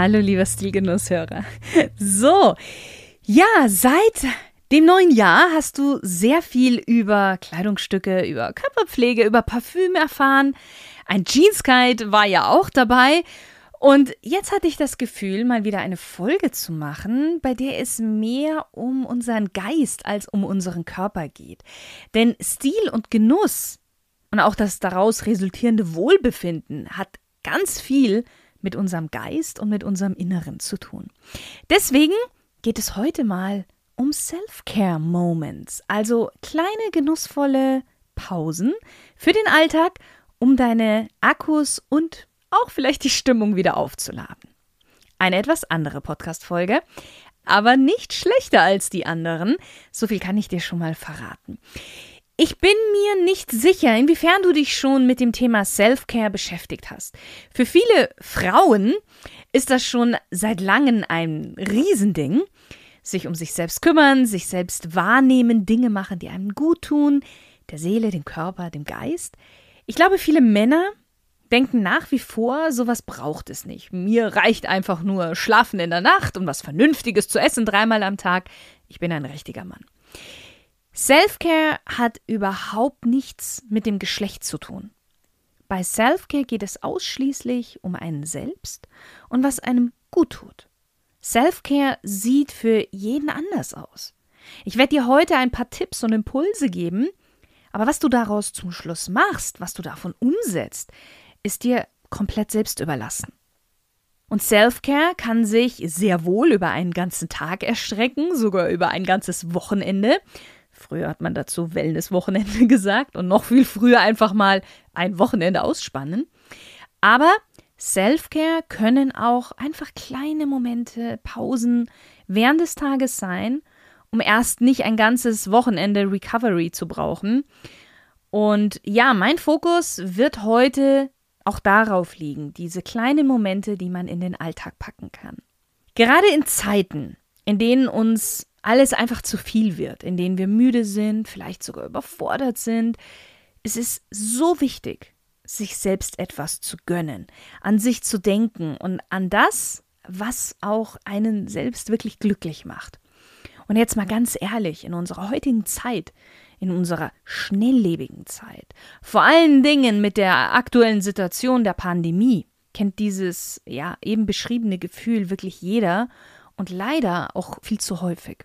Hallo, lieber Stilgenusshörer. So, ja, seit dem neuen Jahr hast du sehr viel über Kleidungsstücke, über Körperpflege, über Parfüm erfahren. Ein Jeansguide war ja auch dabei. Und jetzt hatte ich das Gefühl, mal wieder eine Folge zu machen, bei der es mehr um unseren Geist als um unseren Körper geht. Denn Stil und Genuss und auch das daraus resultierende Wohlbefinden hat ganz viel mit unserem Geist und mit unserem Inneren zu tun. Deswegen geht es heute mal um Self-Care Moments, also kleine genussvolle Pausen für den Alltag, um deine Akkus und auch vielleicht die Stimmung wieder aufzuladen. Eine etwas andere Podcast-Folge, aber nicht schlechter als die anderen. So viel kann ich dir schon mal verraten. Ich bin mir nicht sicher, inwiefern du dich schon mit dem Thema Self-Care beschäftigt hast. Für viele Frauen ist das schon seit langem ein Riesending. Sich um sich selbst kümmern, sich selbst wahrnehmen, Dinge machen, die einem gut tun, der Seele, dem Körper, dem Geist. Ich glaube, viele Männer denken nach wie vor, sowas braucht es nicht. Mir reicht einfach nur Schlafen in der Nacht und was Vernünftiges zu essen dreimal am Tag. Ich bin ein richtiger Mann. Self-Care hat überhaupt nichts mit dem Geschlecht zu tun. Bei Self-Care geht es ausschließlich um einen selbst und was einem gut tut. Self-Care sieht für jeden anders aus. Ich werde dir heute ein paar Tipps und Impulse geben, aber was du daraus zum Schluss machst, was du davon umsetzt, ist dir komplett selbst überlassen. Und Self-Care kann sich sehr wohl über einen ganzen Tag erstrecken, sogar über ein ganzes Wochenende. Früher hat man dazu Wellness-Wochenende gesagt und noch viel früher einfach mal ein Wochenende ausspannen. Aber Self-Care können auch einfach kleine Momente, Pausen während des Tages sein, um erst nicht ein ganzes Wochenende Recovery zu brauchen. Und ja, mein Fokus wird heute auch darauf liegen, diese kleinen Momente, die man in den Alltag packen kann. Gerade in Zeiten, in denen uns alles einfach zu viel wird, in denen wir müde sind, vielleicht sogar überfordert sind. Es ist so wichtig, sich selbst etwas zu gönnen, an sich zu denken und an das, was auch einen selbst wirklich glücklich macht. Und jetzt mal ganz ehrlich, in unserer heutigen Zeit, in unserer schnelllebigen Zeit, vor allen Dingen mit der aktuellen Situation der Pandemie, kennt dieses ja eben beschriebene Gefühl wirklich jeder und leider auch viel zu häufig.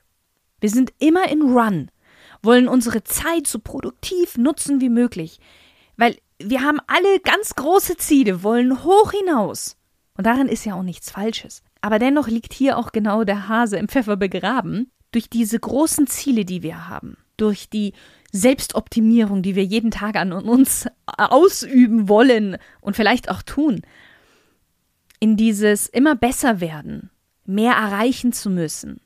Wir sind immer in Run, wollen unsere Zeit so produktiv nutzen wie möglich, weil wir haben alle ganz große Ziele, wollen hoch hinaus. Und darin ist ja auch nichts Falsches. Aber dennoch liegt hier auch genau der Hase im Pfeffer begraben, durch diese großen Ziele, die wir haben, durch die Selbstoptimierung, die wir jeden Tag an uns ausüben wollen und vielleicht auch tun, in dieses immer besser werden, mehr erreichen zu müssen,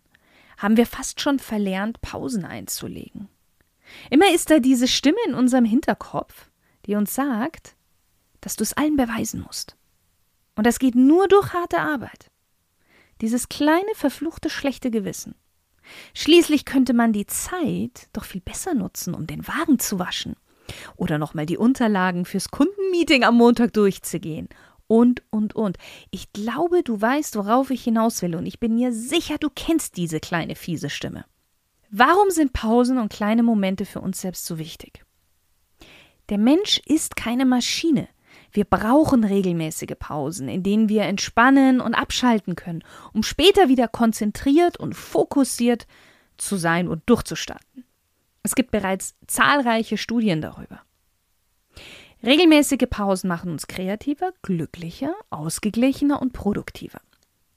haben wir fast schon verlernt, Pausen einzulegen. Immer ist da diese Stimme in unserem Hinterkopf, die uns sagt, dass du es allen beweisen musst. Und das geht nur durch harte Arbeit. Dieses kleine, verfluchte, schlechte Gewissen. Schließlich könnte man die Zeit doch viel besser nutzen, um den Wagen zu waschen. Oder nochmal die Unterlagen fürs Kundenmeeting am Montag durchzugehen und, und, und. Ich glaube, du weißt, worauf ich hinaus will, und ich bin mir sicher, du kennst diese kleine fiese Stimme. Warum sind Pausen und kleine Momente für uns selbst so wichtig? Der Mensch ist keine Maschine. Wir brauchen regelmäßige Pausen, in denen wir entspannen und abschalten können, um später wieder konzentriert und fokussiert zu sein und durchzustarten. Es gibt bereits zahlreiche Studien darüber. Regelmäßige Pausen machen uns kreativer, glücklicher, ausgeglichener und produktiver.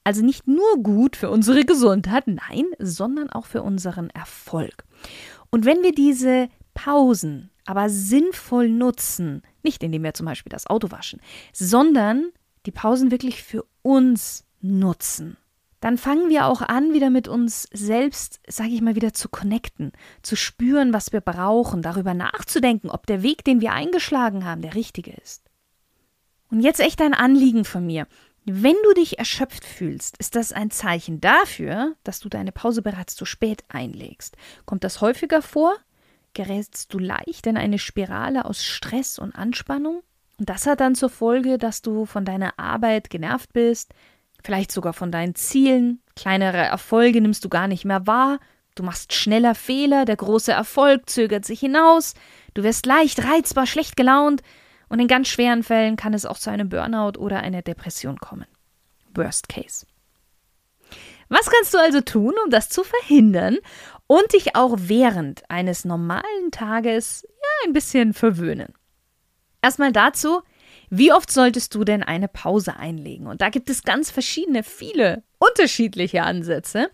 Also nicht nur gut für unsere Gesundheit, nein, sondern auch für unseren Erfolg. Und wenn wir diese Pausen aber sinnvoll nutzen, nicht indem wir zum Beispiel das Auto waschen, sondern die Pausen wirklich für uns nutzen. Dann fangen wir auch an, wieder mit uns selbst, sage ich mal, wieder zu connecten, zu spüren, was wir brauchen, darüber nachzudenken, ob der Weg, den wir eingeschlagen haben, der richtige ist. Und jetzt echt ein Anliegen von mir. Wenn du dich erschöpft fühlst, ist das ein Zeichen dafür, dass du deine Pause bereits zu spät einlegst. Kommt das häufiger vor? Gerätst du leicht in eine Spirale aus Stress und Anspannung? Und das hat dann zur Folge, dass du von deiner Arbeit genervt bist, vielleicht sogar von deinen Zielen, kleinere Erfolge nimmst du gar nicht mehr wahr, du machst schneller Fehler, der große Erfolg zögert sich hinaus, du wirst leicht reizbar, schlecht gelaunt, und in ganz schweren Fällen kann es auch zu einem Burnout oder einer Depression kommen. Worst Case. Was kannst du also tun, um das zu verhindern und dich auch während eines normalen Tages ja, ein bisschen verwöhnen? Erstmal dazu, wie oft solltest du denn eine Pause einlegen? Und da gibt es ganz verschiedene, viele unterschiedliche Ansätze.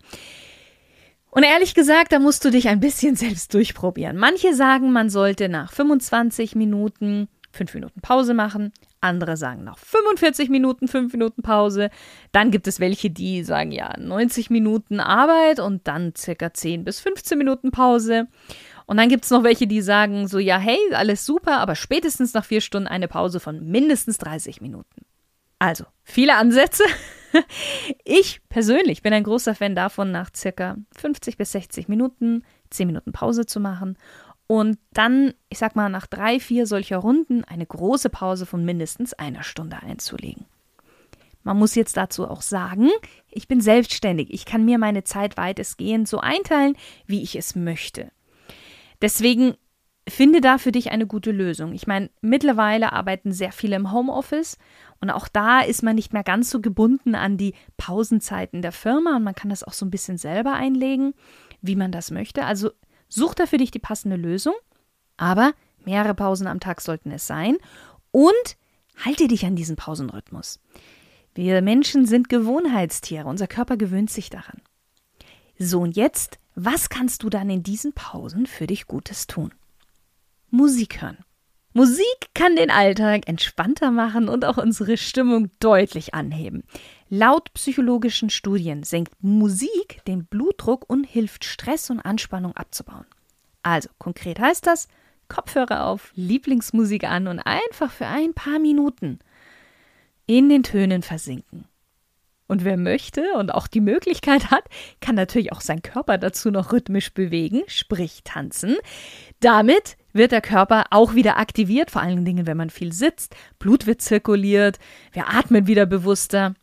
Und ehrlich gesagt, da musst du dich ein bisschen selbst durchprobieren. Manche sagen, man sollte nach 25 Minuten fünf Minuten Pause machen. Andere sagen nach 45 Minuten fünf Minuten Pause. Dann gibt es welche, die sagen ja 90 Minuten Arbeit und dann circa 10 bis 15 Minuten Pause. Und dann gibt es noch welche, die sagen so, ja, hey, alles super, aber spätestens nach vier Stunden eine Pause von mindestens 30 Minuten. Also, viele Ansätze. Ich persönlich bin ein großer Fan davon, nach circa 50 bis 60 Minuten 10 Minuten Pause zu machen und dann, ich sag mal, nach drei, vier solcher Runden eine große Pause von mindestens einer Stunde einzulegen. Man muss jetzt dazu auch sagen, ich bin selbstständig. Ich kann mir meine Zeit weitestgehend so einteilen, wie ich es möchte. Deswegen finde da für dich eine gute Lösung. Ich meine, mittlerweile arbeiten sehr viele im Homeoffice und auch da ist man nicht mehr ganz so gebunden an die Pausenzeiten der Firma und man kann das auch so ein bisschen selber einlegen, wie man das möchte. Also Such da für dich die passende Lösung, aber mehrere Pausen am Tag sollten es sein und halte dich an diesen Pausenrhythmus. Wir Menschen sind Gewohnheitstiere, unser Körper gewöhnt sich daran. So und jetzt, was kannst du dann in diesen Pausen für dich Gutes tun? Musik hören. Musik kann den Alltag entspannter machen und auch unsere Stimmung deutlich anheben. Laut psychologischen Studien senkt Musik den Blutdruck und hilft Stress und Anspannung abzubauen. Also konkret heißt das, Kopfhörer auf, Lieblingsmusik an und einfach für ein paar Minuten in den Tönen versinken. Und wer möchte und auch die Möglichkeit hat, kann natürlich auch seinen Körper dazu noch rhythmisch bewegen, sprich tanzen. Damit wird der Körper auch wieder aktiviert, vor allen Dingen, wenn man viel sitzt. Blut wird zirkuliert, wir atmen wieder bewusster.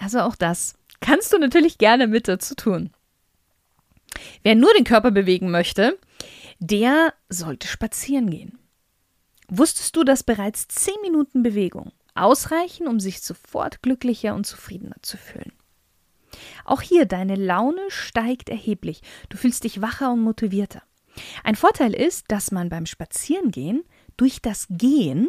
Also auch das kannst du natürlich gerne mit dazu tun. Wer nur den Körper bewegen möchte, der sollte spazieren gehen. Wusstest du, dass bereits 10 Minuten Bewegung ausreichen, um sich sofort glücklicher und zufriedener zu fühlen? Auch hier, deine Laune steigt erheblich. Du fühlst dich wacher und motivierter. Ein Vorteil ist, dass man beim Spazierengehen durch das Gehen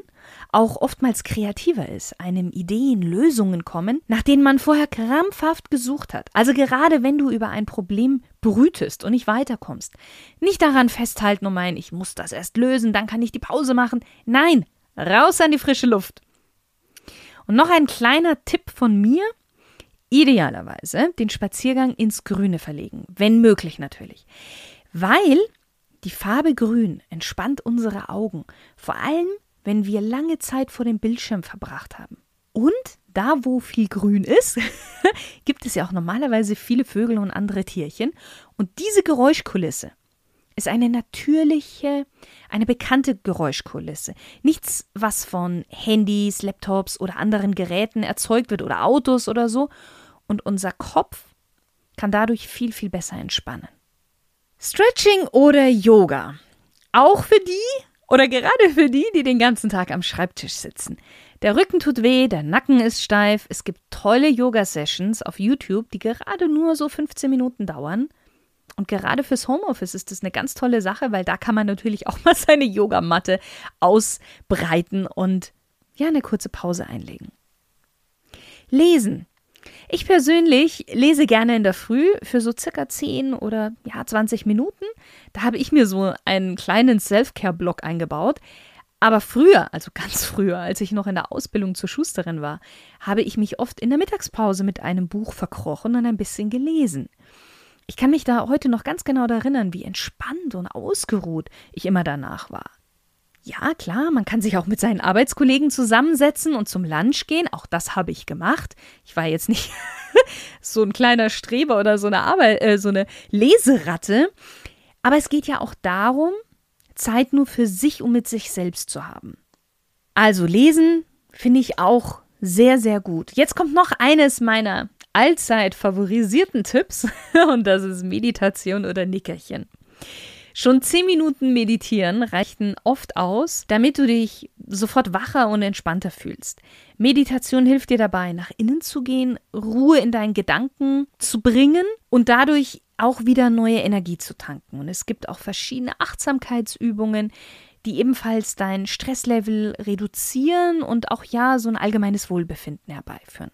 auch oftmals kreativer ist, einem Ideen, Lösungen kommen, nach denen man vorher krampfhaft gesucht hat. Also gerade wenn du über ein Problem brütest und nicht weiterkommst. Nicht daran festhalten und meinen, ich muss das erst lösen, dann kann ich die Pause machen. Nein, raus an die frische Luft. Und noch ein kleiner Tipp von mir. Idealerweise den Spaziergang ins Grüne verlegen, wenn möglich natürlich. Weil die Farbe Grün entspannt unsere Augen, vor allem wenn wir lange Zeit vor dem Bildschirm verbracht haben. Und da, wo viel Grün ist, gibt es ja auch normalerweise viele Vögel und andere Tierchen. Und diese Geräuschkulisse ist eine natürliche, eine bekannte Geräuschkulisse. Nichts, was von Handys, Laptops oder anderen Geräten erzeugt wird oder Autos oder so. Und unser Kopf kann dadurch viel, viel besser entspannen. Stretching oder Yoga. Auch für die oder gerade für die, die den ganzen Tag am Schreibtisch sitzen. Der Rücken tut weh, der Nacken ist steif. Es gibt tolle Yoga-Sessions auf YouTube, die gerade nur so 15 Minuten dauern. Und gerade fürs Homeoffice ist das eine ganz tolle Sache, weil da kann man natürlich auch mal seine Yogamatte ausbreiten und ja, eine kurze Pause einlegen. Lesen. Ich persönlich lese gerne in der Früh für so circa 10 oder ja, 20 Minuten. Da habe ich mir so einen kleinen Self-Care-Block eingebaut. Aber früher, also ganz früher, als ich noch in der Ausbildung zur Schusterin war, habe ich mich oft in der Mittagspause mit einem Buch verkrochen und ein bisschen gelesen. Ich kann mich da heute noch ganz genau erinnern, wie entspannt und ausgeruht ich immer danach war. Ja, klar, man kann sich auch mit seinen Arbeitskollegen zusammensetzen und zum Lunch gehen. Auch das habe ich gemacht. Ich war jetzt nicht so ein kleiner Streber oder so eine Arbeit, äh, so eine Leseratte. Aber es geht ja auch darum, Zeit nur für sich, um mit sich selbst zu haben. Also lesen finde ich auch sehr, sehr gut. Jetzt kommt noch eines meiner allzeit favorisierten Tipps und das ist Meditation oder Nickerchen. Schon zehn Minuten meditieren reichten oft aus, damit du dich sofort wacher und entspannter fühlst. Meditation hilft dir dabei, nach innen zu gehen, Ruhe in deinen Gedanken zu bringen und dadurch auch wieder neue Energie zu tanken. Und es gibt auch verschiedene Achtsamkeitsübungen, die ebenfalls dein Stresslevel reduzieren und auch ja so ein allgemeines Wohlbefinden herbeiführen.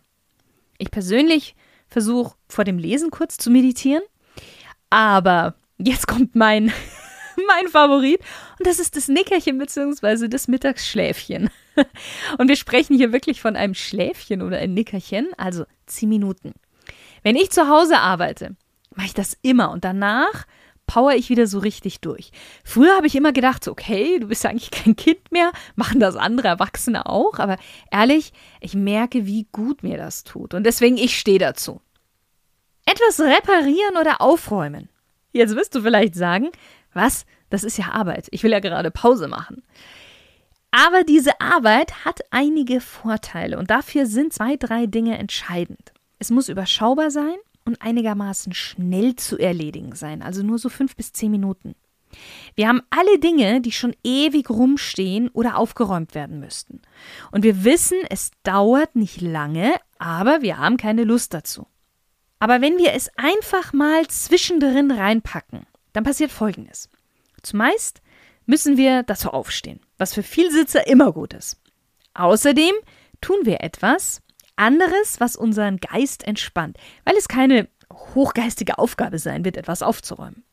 Ich persönlich versuche vor dem Lesen kurz zu meditieren, aber Jetzt kommt mein, mein Favorit und das ist das Nickerchen bzw. das Mittagsschläfchen. Und wir sprechen hier wirklich von einem Schläfchen oder ein Nickerchen, also 10 Minuten. Wenn ich zu Hause arbeite, mache ich das immer und danach power ich wieder so richtig durch. Früher habe ich immer gedacht, okay, du bist ja eigentlich kein Kind mehr, machen das andere Erwachsene auch, aber ehrlich, ich merke, wie gut mir das tut und deswegen ich stehe dazu. Etwas reparieren oder aufräumen. Jetzt wirst du vielleicht sagen, was? Das ist ja Arbeit. Ich will ja gerade Pause machen. Aber diese Arbeit hat einige Vorteile und dafür sind zwei, drei Dinge entscheidend. Es muss überschaubar sein und einigermaßen schnell zu erledigen sein, also nur so fünf bis zehn Minuten. Wir haben alle Dinge, die schon ewig rumstehen oder aufgeräumt werden müssten. Und wir wissen, es dauert nicht lange, aber wir haben keine Lust dazu. Aber wenn wir es einfach mal zwischendrin reinpacken, dann passiert Folgendes. Zumeist müssen wir dazu aufstehen, was für Vielsitzer immer gut ist. Außerdem tun wir etwas anderes, was unseren Geist entspannt, weil es keine hochgeistige Aufgabe sein wird, etwas aufzuräumen.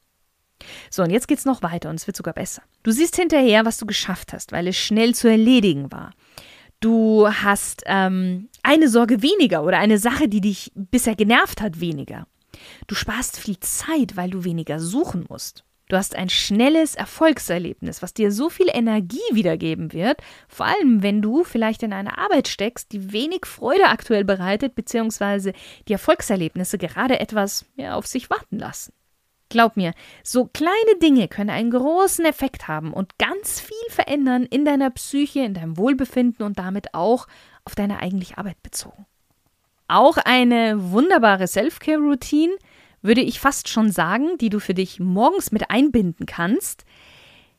So, und jetzt geht's noch weiter und es wird sogar besser. Du siehst hinterher, was du geschafft hast, weil es schnell zu erledigen war. Du hast ähm, eine Sorge weniger oder eine Sache, die dich bisher genervt hat, weniger. Du sparst viel Zeit, weil du weniger suchen musst. Du hast ein schnelles Erfolgserlebnis, was dir so viel Energie wiedergeben wird, vor allem wenn du vielleicht in eine Arbeit steckst, die wenig Freude aktuell bereitet, beziehungsweise die Erfolgserlebnisse gerade etwas ja, auf sich warten lassen. Glaub mir, so kleine Dinge können einen großen Effekt haben und ganz viel verändern in deiner Psyche, in deinem Wohlbefinden und damit auch auf deine eigentliche Arbeit bezogen. Auch eine wunderbare Self-Care-Routine, würde ich fast schon sagen, die du für dich morgens mit einbinden kannst,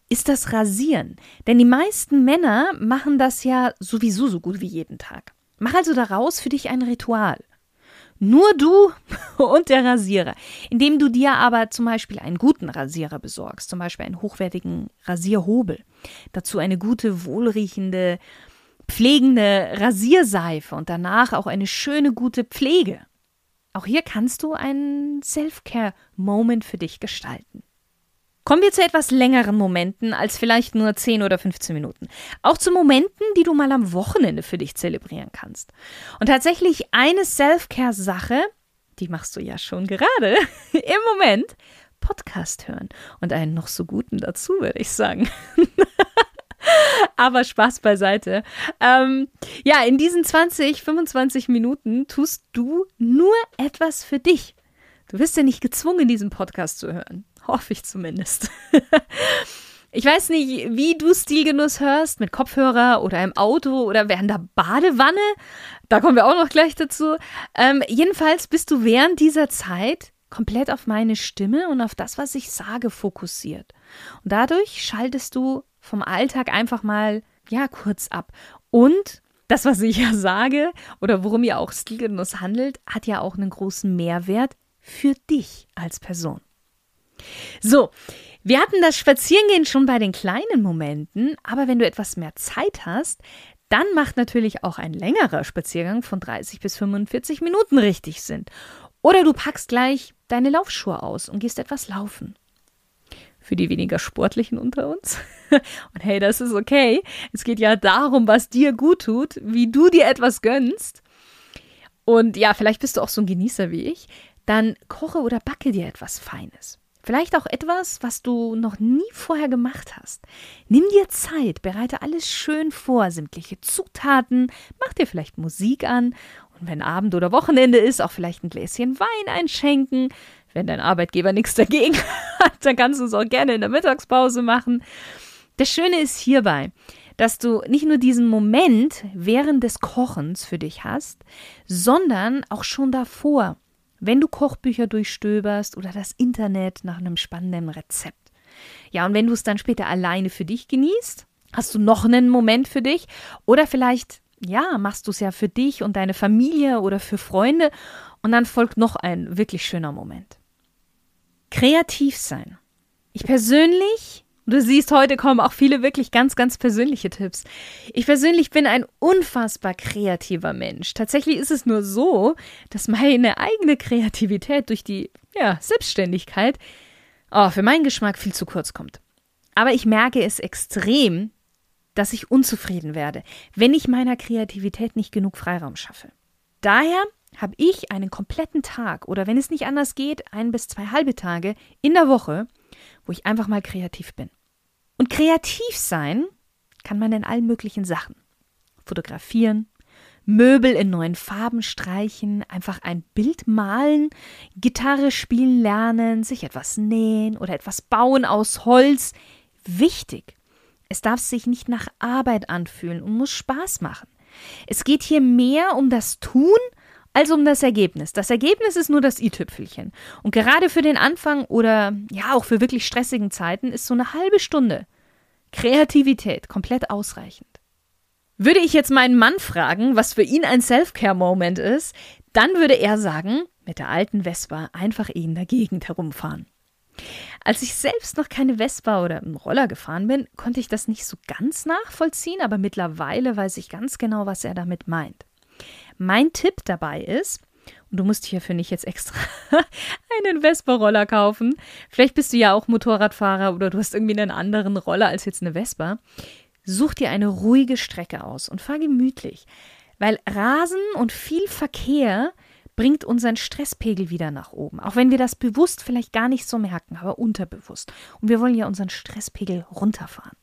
ist das Rasieren. Denn die meisten Männer machen das ja sowieso so gut wie jeden Tag. Mach also daraus für dich ein Ritual. Nur du und der Rasierer. Indem du dir aber zum Beispiel einen guten Rasierer besorgst, zum Beispiel einen hochwertigen Rasierhobel. Dazu eine gute, wohlriechende, pflegende Rasierseife und danach auch eine schöne, gute Pflege. Auch hier kannst du einen Self-Care-Moment für dich gestalten. Kommen wir zu etwas längeren Momenten als vielleicht nur 10 oder 15 Minuten. Auch zu Momenten, die du mal am Wochenende für dich zelebrieren kannst. Und tatsächlich eine Self-Care-Sache, die machst du ja schon gerade im Moment, Podcast hören. Und einen noch so guten dazu, würde ich sagen. Aber Spaß beiseite. Ähm, ja, in diesen 20, 25 Minuten tust du nur etwas für dich. Du wirst ja nicht gezwungen, diesen Podcast zu hören. Hoffe ich zumindest. Ich weiß nicht, wie du Stilgenuss hörst, mit Kopfhörer oder im Auto oder während der Badewanne. Da kommen wir auch noch gleich dazu. Ähm, jedenfalls bist du während dieser Zeit komplett auf meine Stimme und auf das, was ich sage, fokussiert. Und dadurch schaltest du vom Alltag einfach mal, ja, kurz ab. Und das, was ich ja sage oder worum ja auch Stilgenuss handelt, hat ja auch einen großen Mehrwert für dich als Person. So, wir hatten das Spazierengehen schon bei den kleinen Momenten, aber wenn du etwas mehr Zeit hast, dann macht natürlich auch ein längerer Spaziergang von 30 bis 45 Minuten richtig Sinn. Oder du packst gleich deine Laufschuhe aus und gehst etwas laufen. Für die weniger sportlichen unter uns. Und hey, das ist okay. Es geht ja darum, was dir gut tut, wie du dir etwas gönnst. Und ja, vielleicht bist du auch so ein Genießer wie ich. Dann koche oder backe dir etwas Feines. Vielleicht auch etwas, was du noch nie vorher gemacht hast. Nimm dir Zeit, bereite alles schön vor, sämtliche Zutaten, mach dir vielleicht Musik an und wenn Abend oder Wochenende ist, auch vielleicht ein Gläschen Wein einschenken. Wenn dein Arbeitgeber nichts dagegen hat, dann kannst du es auch gerne in der Mittagspause machen. Das Schöne ist hierbei, dass du nicht nur diesen Moment während des Kochens für dich hast, sondern auch schon davor wenn du Kochbücher durchstöberst oder das Internet nach einem spannenden Rezept. Ja, und wenn du es dann später alleine für dich genießt, hast du noch einen Moment für dich oder vielleicht, ja, machst du es ja für dich und deine Familie oder für Freunde und dann folgt noch ein wirklich schöner Moment. Kreativ sein. Ich persönlich Du siehst, heute kommen auch viele wirklich ganz, ganz persönliche Tipps. Ich persönlich bin ein unfassbar kreativer Mensch. Tatsächlich ist es nur so, dass meine eigene Kreativität durch die ja, Selbstständigkeit oh, für meinen Geschmack viel zu kurz kommt. Aber ich merke es extrem, dass ich unzufrieden werde, wenn ich meiner Kreativität nicht genug Freiraum schaffe. Daher habe ich einen kompletten Tag oder wenn es nicht anders geht, ein bis zwei halbe Tage in der Woche, wo ich einfach mal kreativ bin. Und kreativ sein kann man in allen möglichen Sachen. Fotografieren, Möbel in neuen Farben streichen, einfach ein Bild malen, Gitarre spielen lernen, sich etwas nähen oder etwas bauen aus Holz. Wichtig. Es darf sich nicht nach Arbeit anfühlen und muss Spaß machen. Es geht hier mehr um das Tun als um das Ergebnis. Das Ergebnis ist nur das i-Tüpfelchen. Und gerade für den Anfang oder ja auch für wirklich stressigen Zeiten ist so eine halbe Stunde Kreativität komplett ausreichend. Würde ich jetzt meinen Mann fragen, was für ihn ein Self-Care-Moment ist, dann würde er sagen, mit der alten Vespa einfach in der Gegend herumfahren. Als ich selbst noch keine Vespa oder einen Roller gefahren bin, konnte ich das nicht so ganz nachvollziehen, aber mittlerweile weiß ich ganz genau, was er damit meint. Mein Tipp dabei ist, und du musst hierfür nicht jetzt extra einen Vespa-Roller kaufen. Vielleicht bist du ja auch Motorradfahrer oder du hast irgendwie einen anderen Roller als jetzt eine Vespa. Such dir eine ruhige Strecke aus und fahr gemütlich, weil Rasen und viel Verkehr bringt unseren Stresspegel wieder nach oben. Auch wenn wir das bewusst vielleicht gar nicht so merken, aber unterbewusst. Und wir wollen ja unseren Stresspegel runterfahren.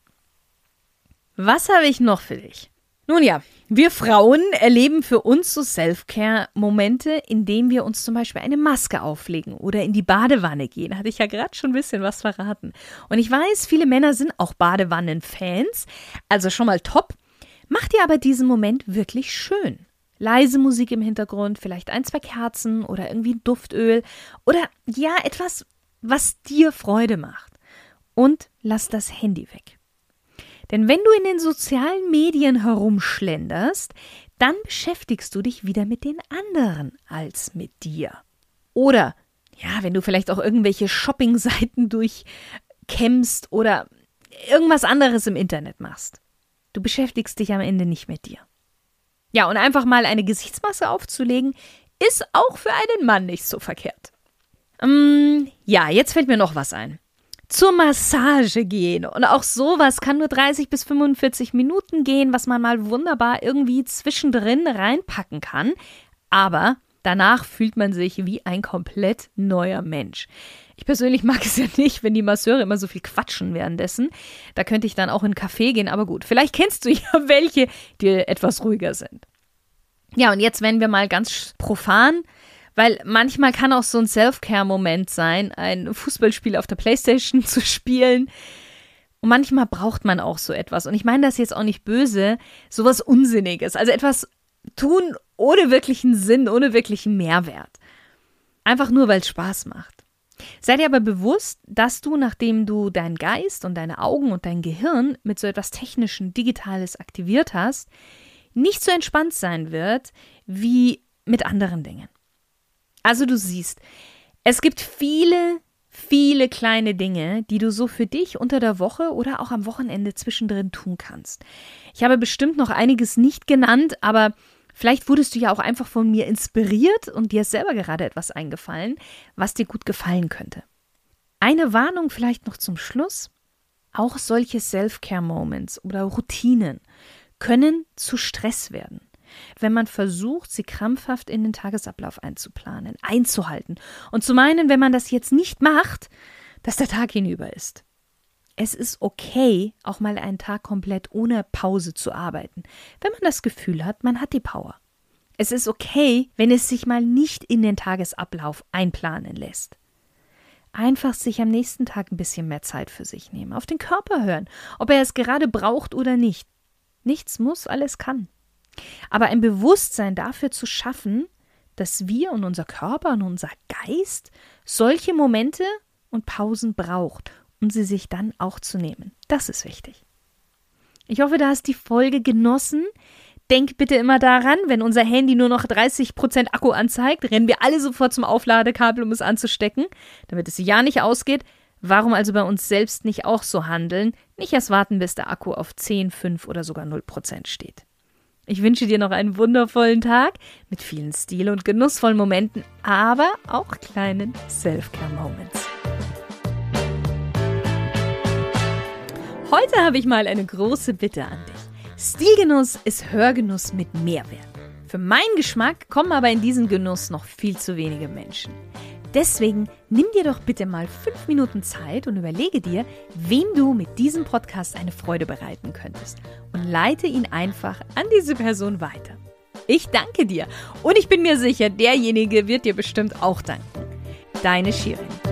Was habe ich noch für dich? Nun ja, wir Frauen erleben für uns so Self-Care-Momente, indem wir uns zum Beispiel eine Maske auflegen oder in die Badewanne gehen. Hatte ich ja gerade schon ein bisschen was verraten. Und ich weiß, viele Männer sind auch Badewannen-Fans, also schon mal top. Macht dir aber diesen Moment wirklich schön. Leise Musik im Hintergrund, vielleicht ein, zwei Kerzen oder irgendwie Duftöl oder ja, etwas, was dir Freude macht. Und lass das Handy weg. Denn wenn du in den sozialen Medien herumschlenderst, dann beschäftigst du dich wieder mit den anderen als mit dir. Oder, ja, wenn du vielleicht auch irgendwelche Shopping-Seiten durchkämmst oder irgendwas anderes im Internet machst. Du beschäftigst dich am Ende nicht mit dir. Ja, und einfach mal eine Gesichtsmaske aufzulegen, ist auch für einen Mann nicht so verkehrt. Ähm, ja, jetzt fällt mir noch was ein zur Massage gehen. Und auch sowas kann nur 30 bis 45 Minuten gehen, was man mal wunderbar irgendwie zwischendrin reinpacken kann. Aber danach fühlt man sich wie ein komplett neuer Mensch. Ich persönlich mag es ja nicht, wenn die Masseure immer so viel quatschen währenddessen. Da könnte ich dann auch in einen Café gehen, aber gut, vielleicht kennst du ja welche, die etwas ruhiger sind. Ja, und jetzt werden wir mal ganz profan weil manchmal kann auch so ein Self-Care-Moment sein, ein Fußballspiel auf der Playstation zu spielen. Und manchmal braucht man auch so etwas. Und ich meine das jetzt auch nicht böse, sowas Unsinniges. Also etwas tun ohne wirklichen Sinn, ohne wirklichen Mehrwert. Einfach nur, weil es Spaß macht. Sei dir aber bewusst, dass du, nachdem du deinen Geist und deine Augen und dein Gehirn mit so etwas Technischen, Digitales aktiviert hast, nicht so entspannt sein wird wie mit anderen Dingen. Also du siehst, es gibt viele, viele kleine Dinge, die du so für dich unter der Woche oder auch am Wochenende zwischendrin tun kannst. Ich habe bestimmt noch einiges nicht genannt, aber vielleicht wurdest du ja auch einfach von mir inspiriert und dir ist selber gerade etwas eingefallen, was dir gut gefallen könnte. Eine Warnung vielleicht noch zum Schluss. Auch solche Self-Care-Moments oder Routinen können zu Stress werden, wenn man versucht, sie krampfhaft in den Tagesablauf einzuplanen, einzuhalten und zu meinen, wenn man das jetzt nicht macht, dass der Tag hinüber ist. Es ist okay, auch mal einen Tag komplett ohne Pause zu arbeiten, wenn man das Gefühl hat, man hat die Power. Es ist okay, wenn es sich mal nicht in den Tagesablauf einplanen lässt. Einfach sich am nächsten Tag ein bisschen mehr Zeit für sich nehmen, auf den Körper hören, ob er es gerade braucht oder nicht. Nichts muss, alles kann. Aber ein Bewusstsein dafür zu schaffen, dass wir und unser Körper und unser Geist solche Momente und Pausen braucht und sie sich dann auch zu nehmen. Das ist wichtig. Ich hoffe, du hast die Folge genossen. Denk bitte immer daran, wenn unser Handy nur noch 30% Akku anzeigt, rennen wir alle sofort zum Aufladekabel, um es anzustecken, damit es ja nicht ausgeht. Warum also bei uns selbst nicht auch so handeln? Nicht erst warten, bis der Akku auf 10, 5 oder sogar 0% steht. Ich wünsche dir noch einen wundervollen Tag mit vielen Stil- und genussvollen Momenten, aber auch kleinen Self-Care-Moments. Heute habe ich mal eine große Bitte an dich. Stilgenuss ist Hörgenuss mit Mehrwert. Für meinen Geschmack kommen aber in diesen Genuss noch viel zu wenige Menschen. Deswegen nimm dir doch bitte mal fünf Minuten Zeit und überlege dir, wem du mit diesem Podcast eine Freude bereiten könntest und leite ihn einfach an diese Person weiter. Ich danke dir und ich bin mir sicher, derjenige wird dir bestimmt auch danken. Deine Shirin.